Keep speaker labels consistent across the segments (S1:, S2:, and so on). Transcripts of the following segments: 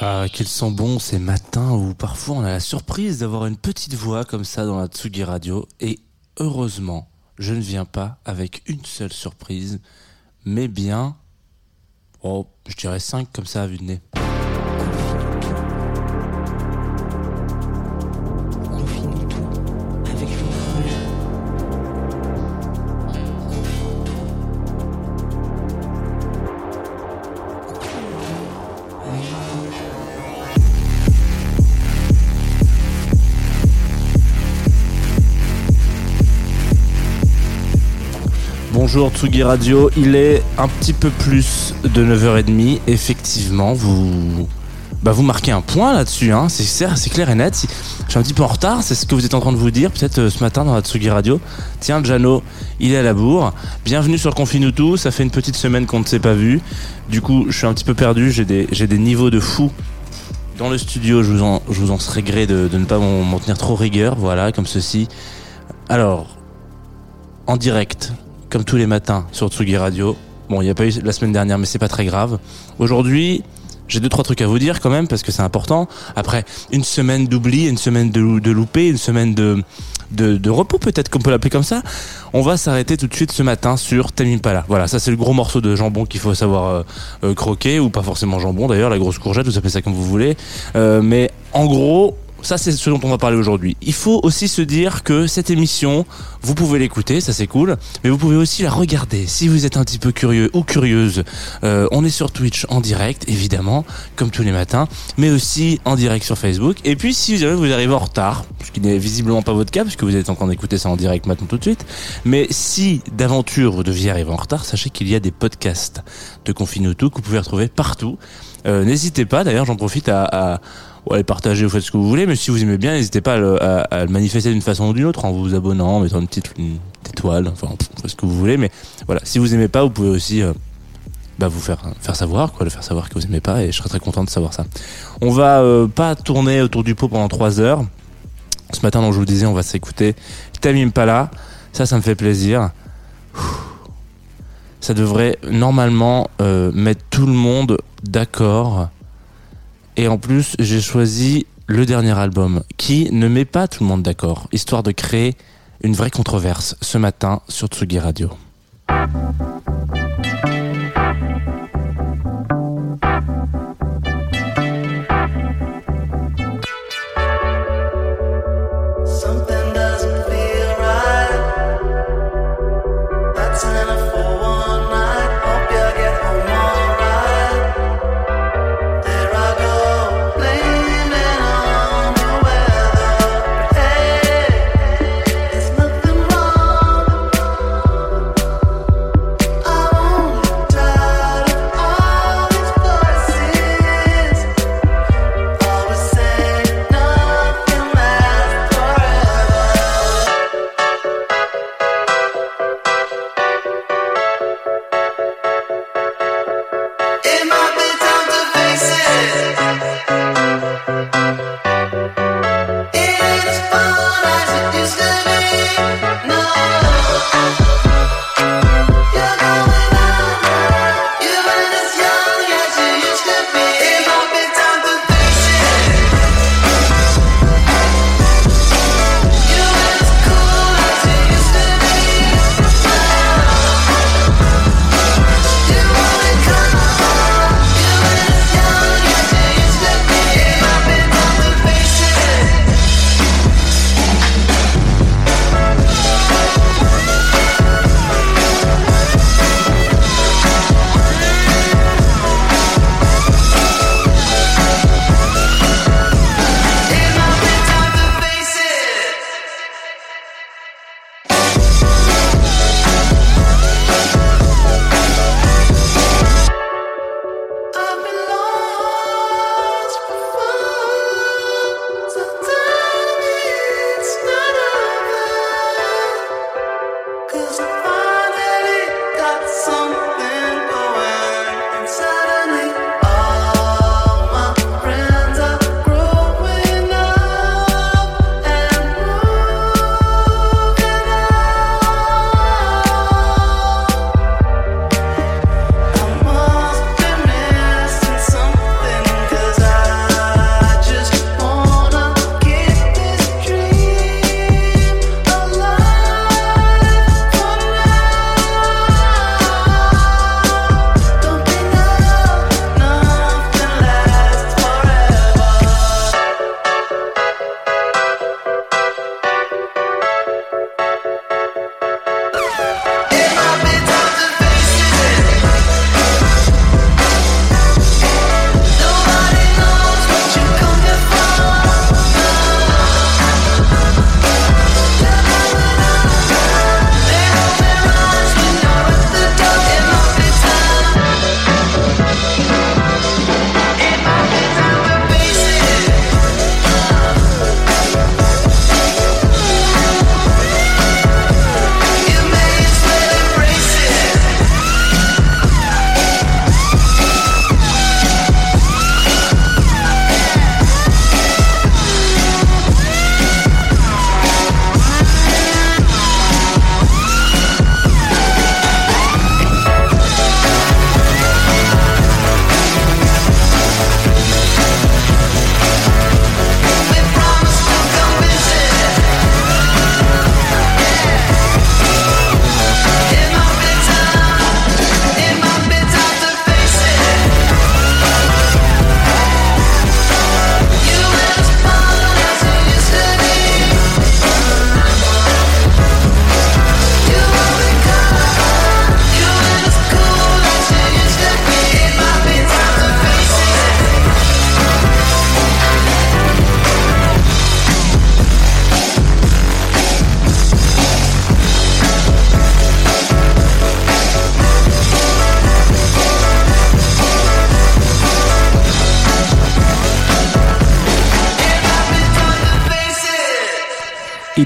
S1: Ah, qu'ils sont bons ces matins où parfois on a la surprise d'avoir une petite voix comme ça dans la Tsugi Radio. Et heureusement, je ne viens pas avec une seule surprise, mais bien, oh, je dirais cinq comme ça à vue de nez. Bonjour Tsugi Radio, il est un petit peu plus de 9h30. Effectivement, vous, bah vous marquez un point là-dessus, hein. c'est clair, c'est clair et net. Je suis un petit peu en retard, c'est ce que vous êtes en train de vous dire, peut-être euh, ce matin dans la Tsugi Radio. Tiens, Jano, il est à la bourre. Bienvenue sur Confinutu, ça fait une petite semaine qu'on ne s'est pas vu. Du coup, je suis un petit peu perdu, j'ai des, niveaux de fou dans le studio. Je vous en, je vous en serais gré de, ne pas m'en tenir trop rigueur, voilà, comme ceci. Alors, en direct, comme tous les matins sur Tsugi Radio. Bon, il n'y a pas eu la semaine dernière, mais c'est pas très grave. Aujourd'hui, j'ai deux trois trucs à vous dire quand même parce que c'est important. Après une semaine d'oubli, une semaine de, de loupé, une semaine de repos peut-être qu'on peut l'appeler comme ça. On va s'arrêter tout de suite ce matin sur Tame Impala. Voilà, ça c'est le gros morceau de jambon qu'il faut savoir euh, euh, croquer ou pas forcément jambon d'ailleurs, la grosse courgette, vous appelez ça comme vous voulez. Euh, mais en gros, ça c'est ce dont on va parler aujourd'hui. Il faut aussi se dire que cette émission, vous pouvez l'écouter, ça c'est cool, mais vous pouvez aussi la regarder si vous êtes un petit peu curieux ou curieuse. Euh, on est sur Twitch en direct, évidemment, comme tous les matins, mais aussi en direct sur Facebook. Et puis si vous arrivez en retard, ce qui n'est visiblement pas votre cas, puisque vous êtes en train d'écouter ça en direct maintenant tout de suite, mais si d'aventure vous deviez arriver en retard, sachez qu'il y a des podcasts de Confinutu que vous pouvez retrouver partout. Euh, N'hésitez pas, d'ailleurs j'en profite à, à les partager, vous faites ce que vous voulez, mais si vous aimez bien, n'hésitez pas à le, manifester d'une façon ou d'une autre, en vous abonnant, en mettant une petite, étoile, enfin, ce que vous voulez, mais voilà, si vous aimez pas, vous pouvez aussi euh, bah, vous faire, faire savoir, quoi, le faire savoir que vous aimez pas, et je serais très content de savoir ça. On va euh, pas tourner autour du pot pendant trois heures. Ce matin, donc, je vous disais, on va s'écouter Tame Impala, ça, ça me fait plaisir. Ça devrait normalement euh, mettre tout le monde d'accord. Et en plus, j'ai choisi le dernier album qui ne met pas tout le monde d'accord, histoire de créer une vraie controverse ce matin sur Tsugi Radio.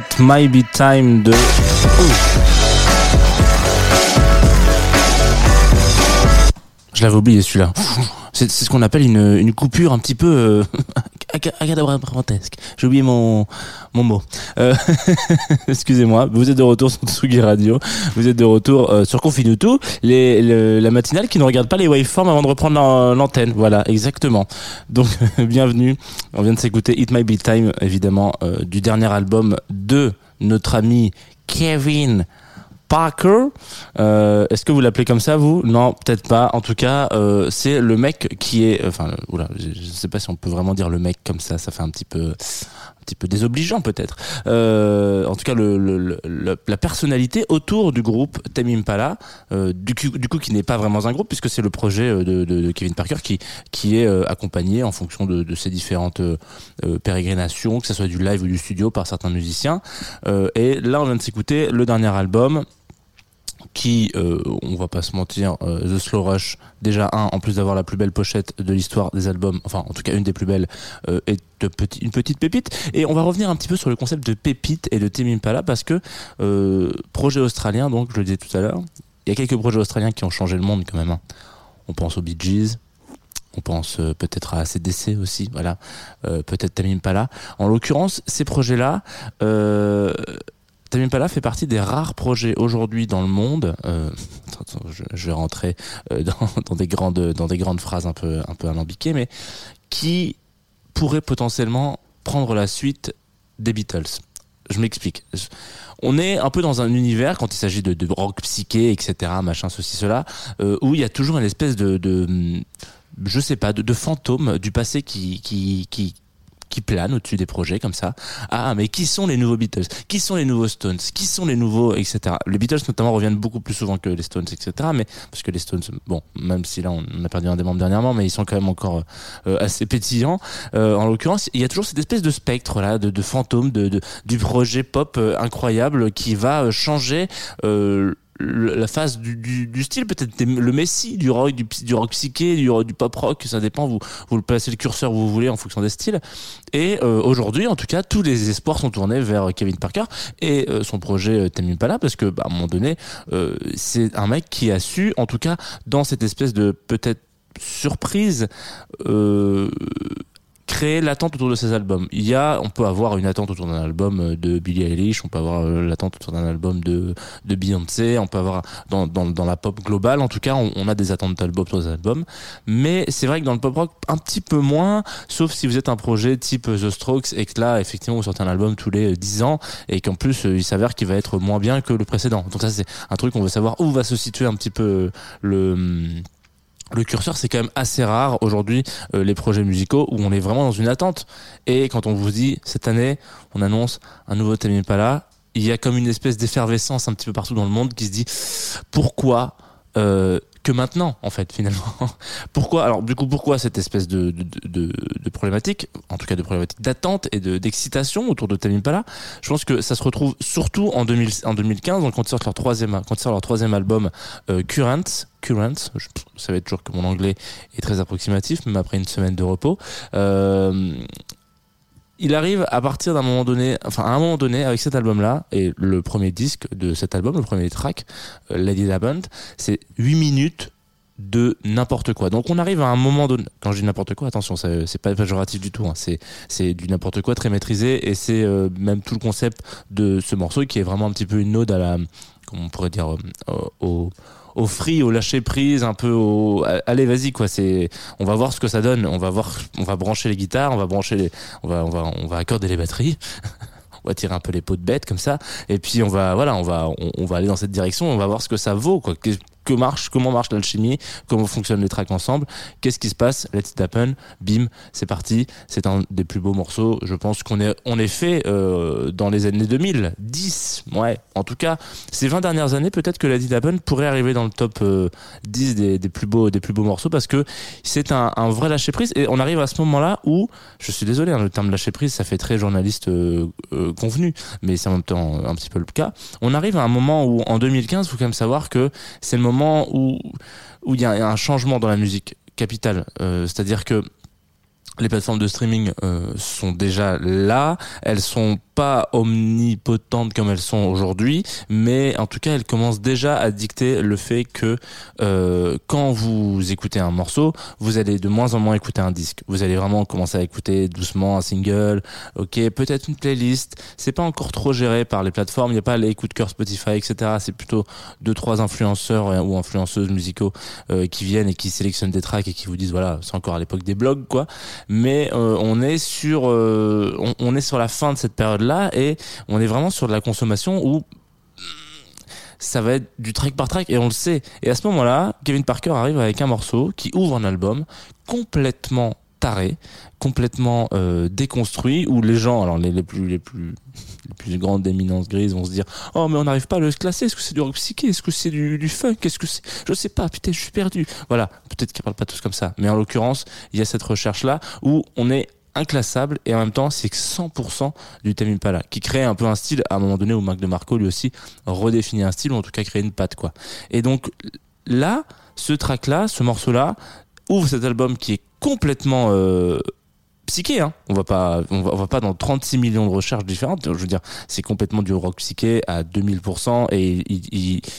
S2: It
S1: Might Be Time de... Je l'avais oublié celui-là. C'est ce qu'on appelle une, une coupure un petit peu euh, J'ai oublié mon, mon mot. Euh, Excusez-moi, vous êtes de retour sur Tsugi Radio. Vous êtes de retour euh, sur le- la matinale qui ne regarde pas les waveforms avant de reprendre l'an- l'antenne. Voilà, exactement. Donc, bienvenue. On vient de s'écouter It Might Be Time, évidemment, euh, du dernier album de notre ami Kevin Parker. Euh, Est-ce que vous l'appelez comme ça, vous? Non, peut-être pas. En tout cas, euh, c'est le mec qui est. Enfin, euh, oula, je, je sais pas si on peut vraiment dire le mec comme ça. Ça fait un petit peu, un petit peu désobligeant peut-être. Euh, en tout cas, le, le- le- la personnalité autour du groupe Tame Impala, euh, du, du coup, qui n'est pas vraiment un groupe puisque c'est le projet euh, de, de- de Kevin Parker qui qui est accompagné en fonction de, de ses différentes pérégrinations, que ce soit du live ou du studio par certains musiciens. Et là, on vient de s'écouter le dernier album qui, euh, on va pas se mentir, euh, The Slow Rush, déjà un, en plus d'avoir la plus belle pochette de l'histoire des albums, enfin en tout cas une des plus belles, euh, est une petite pépite. Et on va revenir un petit peu sur le concept de pépite et de Tame Impala parce que euh, projet australien, donc je le disais tout à l'heure, il y a quelques projets australiens qui ont changé le monde quand même. hein. On pense aux Bee Gees. On pense euh, peut-être à ACDC aussi, voilà, peut-être Tame Impala. En l'occurrence, ces projets-là, Tame Impala fait partie des rares projets aujourd'hui dans le monde. Euh, je, vais rentrer euh, dans, des grandes phrases un peu un peu alambiquées, mais qui pourrait potentiellement prendre la suite des Beatles. Je m'explique. On est un peu dans un univers quand il s'agit de, rock psyché, etc., machin, ceci, cela, euh, où il y a toujours une espèce de, de hum, je sais pas, de, de fantôme du passé qui qui qui qui plane au-dessus des projets comme ça. Ah, mais qui sont les nouveaux Beatles? Qui sont les nouveaux Stones? Qui sont les nouveaux, etc. Les Beatles notamment reviennent beaucoup plus souvent que les Stones, etc. Mais parce que les Stones, bon, même si là on a perdu un des membres dernièrement, mais ils sont quand même encore euh, assez pétillants. Euh, en l'occurrence, il y a toujours cette espèce de spectre là, de, de fantôme, de, de- du projet pop euh, incroyable qui va euh, changer. La phase du, style peut-être le messie du rock du, rock psyché du, pop rock ça dépend vous vous le placez le curseur où vous voulez en fonction des styles. Et euh, aujourd'hui, en tout cas, tous les espoirs sont tournés vers Kevin Parker et euh, son projet euh, Tame Impala parce que, bah, à un moment donné, c'est un mec qui a su, en tout cas, dans cette espèce de peut-être surprise, créer l'attente autour de ses albums. Il y a, on peut avoir une attente autour d'un album euh, de Billie Eilish, on peut avoir euh, l'attente autour d'un album de, de Beyoncé, on peut avoir dans, dans, la pop globale, en tout cas, on, a des attentes d'albums autour des albums. Mais c'est vrai que dans le pop rock, un petit peu moins, sauf si vous êtes un projet type The Strokes et que là, effectivement, vous sortez un album tous les 10 ans et qu'en plus, euh, il s'avère qu'il va être moins bien que le précédent. Donc ça, c'est un truc, on veut savoir où va se situer un petit peu euh, le... le curseur, c'est quand même assez rare aujourd'hui euh, les projets musicaux où on est vraiment dans une attente. Et quand on vous dit cette année, on annonce un nouveau Tame Impala, il y a comme une espèce d'effervescence un petit peu partout dans le monde qui se dit pourquoi euh, que maintenant en fait finalement. Pourquoi alors du coup pourquoi cette espèce de, de, problématique en tout cas de problématique d'attente et de d'excitation autour de Tame Impala? Je pense que ça se retrouve surtout en 2000 en 2015 donc quand ils sortent leur troisième quand ils leur troisième album euh, Currents Currents je, savez toujours que mon anglais est très approximatif même après une semaine de repos euh, il arrive à partir d'un moment donné, enfin à un moment donné avec cet album-là et le premier disque de cet album, le premier track, euh, Lady Laband, c'est 8 minutes de n'importe quoi. Donc on arrive à un moment donné, quand je dis n'importe quoi, attention, c'est pas péjoratif du tout, hein, c'est du n'importe quoi très maîtrisé et c'est euh, même tout le concept de ce morceau qui est vraiment un petit peu une ode à la, comment on pourrait dire, euh, au free, au lâcher prise, un peu au allez vas-y quoi. C'est on va voir ce que ça donne. On va voir, on va brancher les guitares, on va brancher les, on va on va on va accorder les batteries. on va tirer un peu les pots de bête comme ça et puis on va voilà on va on va aller dans cette direction on va voir ce que ça vaut quoi que, marche comment marche l'alchimie comment fonctionnent les tracks ensemble qu'est-ce qui se passe let's it happen bim c'est parti c'est un des plus beaux morceaux je pense qu'on est on est fait euh, dans les années 2000 10 ouais en tout cas ces 20 dernières années peut-être que Let It Happen pourrait arriver dans le top euh, 10 des, des plus beaux des plus beaux morceaux parce que c'est un, vrai lâcher prise et on arrive à ce moment là où je suis désolé hein, le terme lâcher prise ça fait très journaliste euh, euh, convenu mais c'est en même temps un petit peu le cas on arrive à un moment où en 2015 faut quand même savoir que c'est le moment où il y a un changement dans la musique capital euh, c'est-à-dire que les plateformes de streaming euh, sont déjà là, elles sont pas omnipotentes comme elles sont aujourd'hui, mais en tout cas elles commencent déjà à dicter le fait que euh, quand vous écoutez un morceau, vous allez de moins en moins écouter un disque. Vous allez vraiment commencer à écouter doucement un single, ok, peut-être une playlist. C'est pas encore trop géré par les plateformes, il n'y a pas les coups de cœur Spotify, etc. C'est plutôt deux trois influenceurs euh, ou influenceuses musicaux euh, qui viennent et qui sélectionnent des tracks et qui vous disent voilà, c'est encore à l'époque des blogs quoi. Mais euh, on est sur euh, on, on est sur la fin de cette période là et on est vraiment sur de la consommation où ça va être du track par track et on le sait. Et à ce moment-là, Kevin Parker arrive avec un morceau qui ouvre un album complètement taré, complètement euh, déconstruit où les gens, alors les, les plus les plus les plus grandes éminences grises vont se dire oh mais on n'arrive pas à le classer. Est-ce que c'est du rock psyché? Est-ce que c'est du, funk? Est-ce que c'est je sais pas. Putain je suis perdu voilà. Peut-être qu'ils parlent pas tous comme ça. Mais en l'occurrence il y a cette recherche là où on est inclassable et en même temps c'est que 100% du Tame Impala qui crée un peu un style à un moment donné où Marc de Marco lui aussi redéfinit un style ou en tout cas crée une patte quoi. Et donc là ce track là ce morceau là ouvre cet album qui est complètement euh, psyché hein. on va pas on va, pas dans 36 millions de recherches différentes. Je veux dire c'est complètement du rock psyché à 2000% et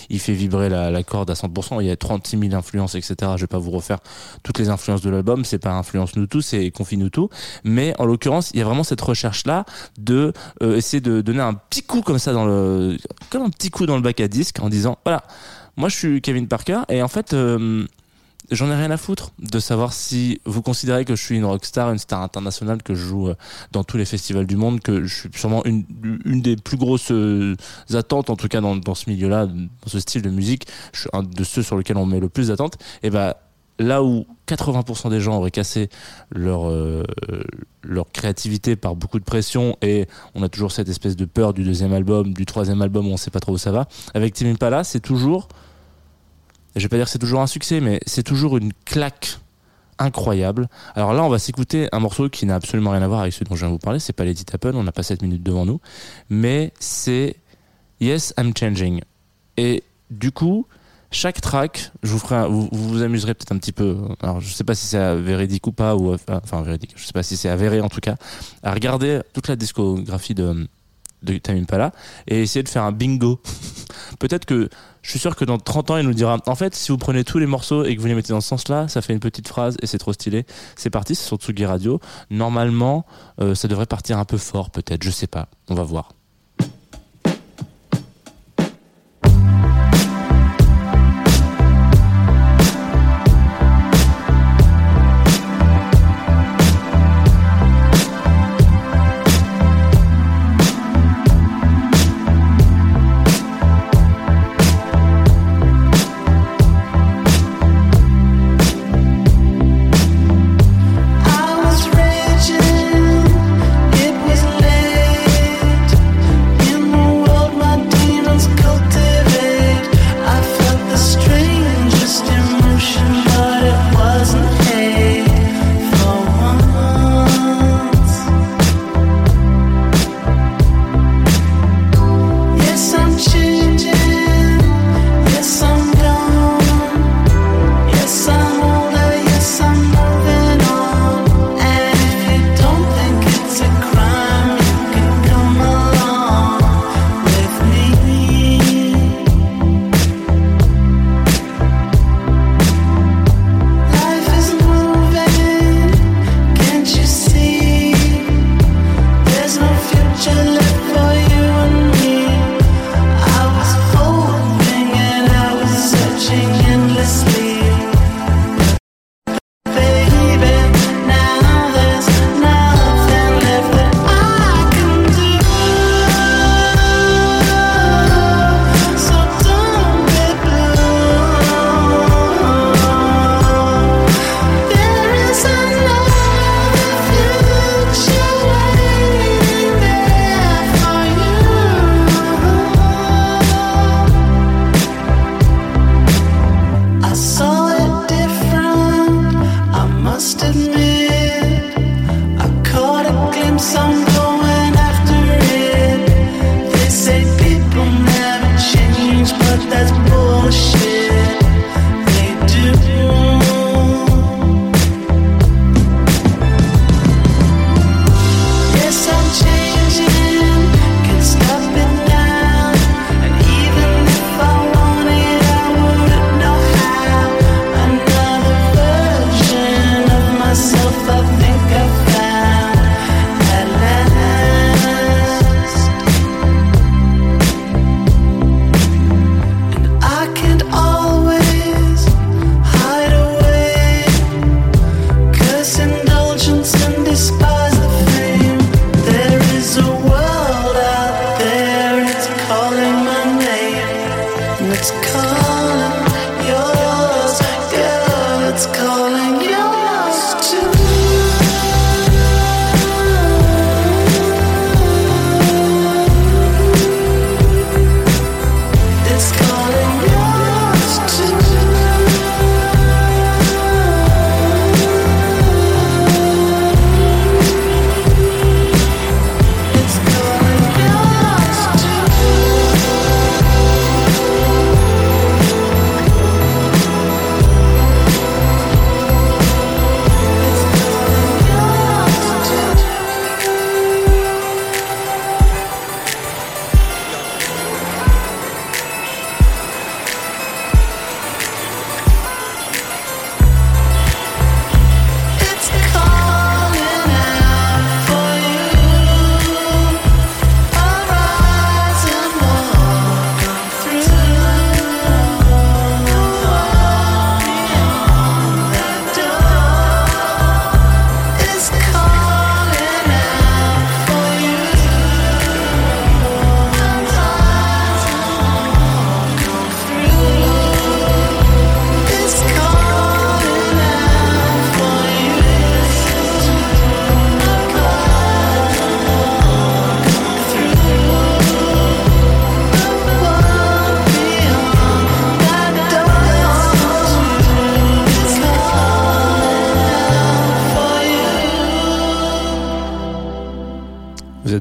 S1: il, fait vibrer la, corde à 100% il y a 36 000 influences etc je vais pas vous refaire toutes les influences de l'album. C'est pas influence nous tous c'est confie nous tous mais en l'occurrence il y a vraiment cette recherche là de euh, essayer de donner un petit coup comme ça dans le comme un petit coup dans le bac à disque en disant voilà moi je suis Kevin Parker et en fait euh, J'en ai rien à foutre de savoir si vous considérez que je suis une rockstar, une star internationale, que je joue euh, dans tous les festivals du monde, que je suis sûrement une, des plus grosses euh, attentes, en tout cas dans, ce milieu-là, dans ce style de musique. Je suis un de ceux sur lesquels on met le plus d'attentes. Et ben là où 80% des gens auraient cassé leur euh, leur créativité par beaucoup de pression et on a toujours cette espèce de peur du deuxième album, du troisième album où on sait pas trop où ça va. Avec Tim Impala, c'est toujours je vais pas dire que c'est toujours un succès, mais c'est toujours une claque incroyable. Alors là, on va s'écouter un morceau qui n'a absolument rien à voir avec celui dont je viens de vous parler. C'est pas Lady Tappen, on n'a pas 7 minutes devant nous, mais c'est Yes, I'm Changing. Et du coup, chaque track, je vous ferai, vous, vous amuserez peut-être un petit peu. Alors, je sais pas si c'est véridique ou pas, ou enfin véridique. Je sais pas si c'est avéré en tout cas, à regarder toute la discographie de de Tame Impala et essayer de faire un bingo. Peut-être que je suis sûr que dans 30 ans, il nous dira en fait, si vous prenez tous les morceaux et que vous les mettez dans ce sens-là, ça fait une petite phrase et c'est trop stylé. C'est parti, c'est sur Tsugi Radio. Normalement, euh, ça devrait partir un peu fort, peut-être. Je sais pas. On va voir.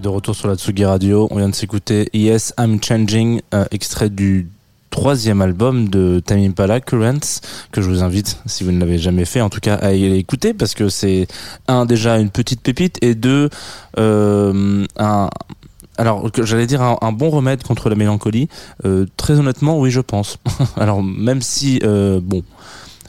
S1: De retour sur la Tsugi Radio. On vient de s'écouter Yes, I'm Changing, euh, extrait du troisième album de Tame Impala, Currents, que je vous invite, si vous ne l'avez jamais fait, en tout cas, à y écouter, parce que c'est, un, déjà une petite pépite, et deux, euh, un, alors, j'allais dire un, bon remède contre la mélancolie. Euh, très honnêtement, oui, je pense. alors, même si, bon,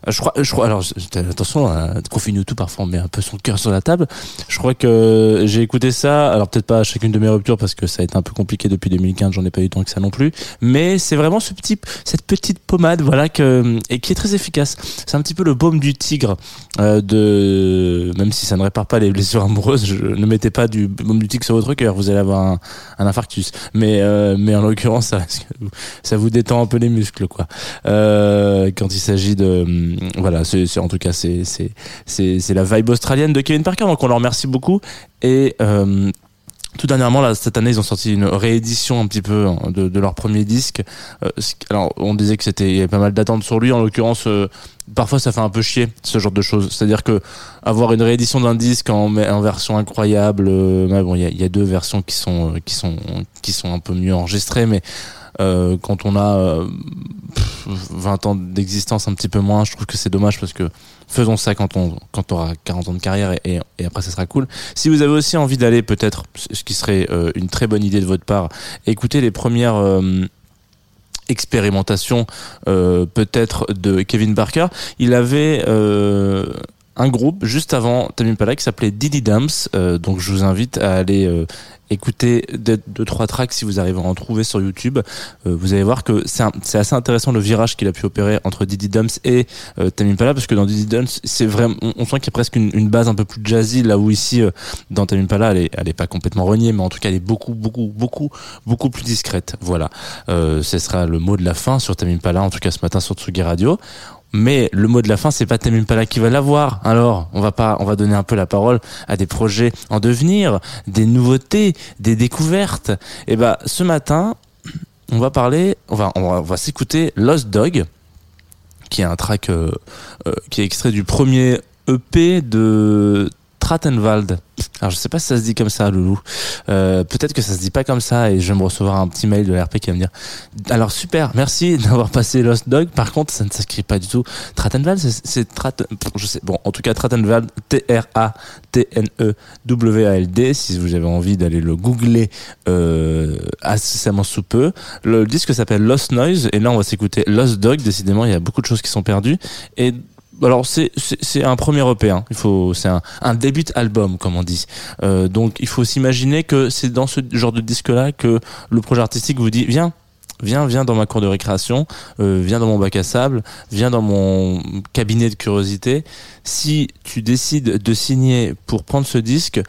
S1: je crois, je crois. Alors, attention, hein, confine tout parfois on met un peu son cœur sur la table. Je crois que j'ai écouté ça. Alors peut-être pas à chacune de mes ruptures parce que ça a été un peu compliqué depuis 2015. J'en ai pas eu tant que ça non plus. Mais c'est vraiment ce petit, cette petite pommade, voilà que et qui est très efficace. C'est un petit peu le baume du tigre. euh, de même si ça ne répare pas les blessures amoureuses, ne mettez pas du baume du tigre sur votre cœur. Vous allez avoir un, un infarctus. Mais euh, mais en l'occurrence, ça, ça vous détend un peu les muscles, quoi. Euh, quand il s'agit de voilà c'est en tout cas c'est la vibe australienne de Kevin Parker donc on leur remercie beaucoup. Et euh, tout dernièrement, là, cette année, ils ont sorti une réédition un petit peu hein, de, leur premier disque. Euh, alors, on disait que c'était pas mal d'attentes sur lui. En l'occurrence, euh, parfois, ça fait un peu chier ce genre de choses. C'est-à-dire que avoir une réédition d'un disque en, version incroyable, euh, bon, il y a, deux versions qui sont qui sont qui sont un peu mieux enregistrées, mais quand on a euh, pff, 20 ans d'existence, un petit peu moins, je trouve que c'est dommage parce que faisons ça quand on aura 40 ans de carrière et, après ça sera cool. Si vous avez aussi envie d'aller peut-être, ce qui serait euh, une très bonne idée de votre part, écouter les premières euh, expérimentations euh, peut-être de Kevin Barker. Il avait un groupe juste avant Tame Impala qui s'appelait Diddy Dumps. Euh, donc je vous invite à aller euh, écouter deux, trois tracks si vous arrivez à en trouver sur YouTube. Euh, vous allez voir que c'est assez intéressant le virage qu'il a pu opérer entre Diddy Dumps et Tame Impala parce que dans Diddy Dumps c'est vraiment on, sent qu'il y a presque une, base un peu plus jazzy là où ici dans Tame Impala elle est, pas complètement reniée mais en tout cas elle est beaucoup beaucoup beaucoup beaucoup plus discrète. Voilà. Ce sera le mot de la fin sur Tame Impala en tout cas ce matin sur Tsugi Radio. Mais le mot de la fin, c'est pas Tame Impala qui va l'avoir. Alors, on va pas, on va donner un peu la parole à des projets en devenir, des nouveautés, des découvertes. Et ben, ce matin, on va parler, on va, on va, va s'écouter Lost Dog, qui est un track euh, euh, qui est extrait du premier EP de Trattenwald. Alors je sais pas si ça se dit comme ça, Loulou. Euh, Peut-être que ça se dit pas comme ça et je vais me recevoir un petit mail de l'RP qui va me dire. Alors super, merci d'avoir passé Lost Dog. Par contre, ça ne s'écrit pas du tout. Trattenwald, c'est- c'est Trat, je sais. Bon, en tout cas Trattenwald, T R A T N E W A L D. Si vous avez envie d'aller le googler euh, incessamment sous peu. Le disque s'appelle Lost Noise et là on va s'écouter Lost Dog. Décidément, il y a beaucoup de choses qui sont perdues et alors c'est c'est un premier EP, hein. il faut c'est un, un début album comme on dit. Euh, donc il faut s'imaginer que c'est dans ce genre de disque là que le projet artistique vous dit viens viens viens dans ma cour de récréation, euh, viens dans mon bac à sable, viens dans mon cabinet de curiosité. Si tu décides de signer pour prendre ce disque,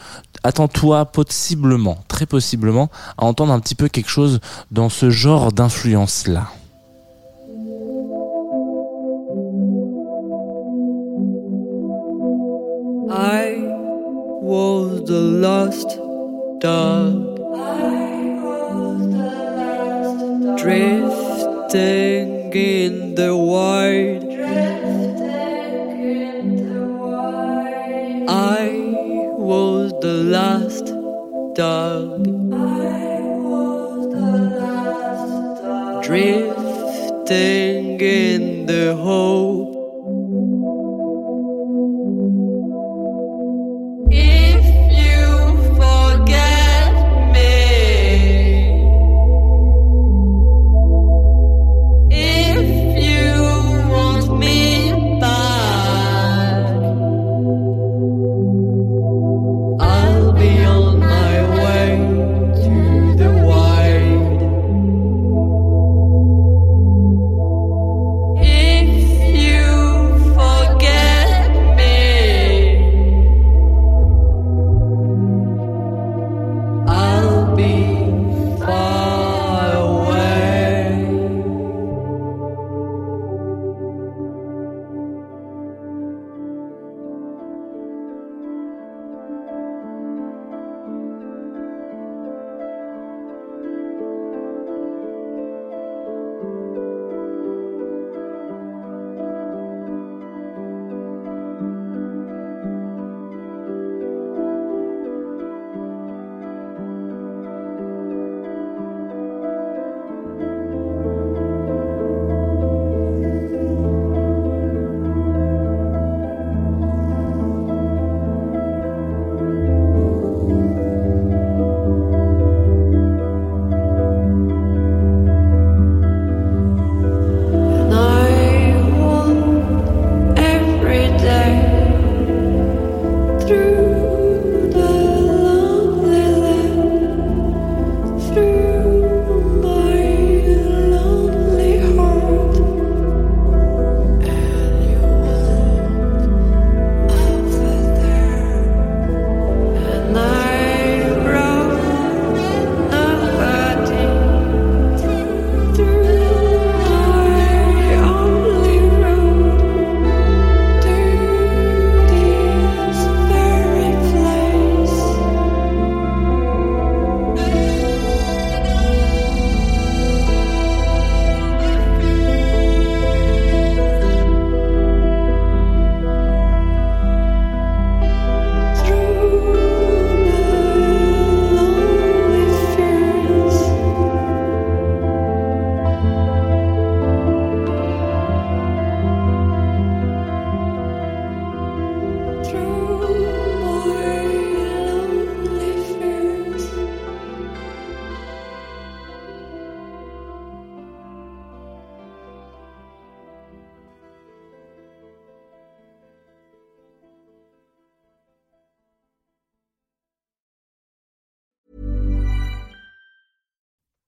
S1: attends-toi possiblement, très possiblement, à entendre un petit peu quelque chose dans ce genre d'influence
S3: I was the last dog. Drifting in the wild. I was the last dog.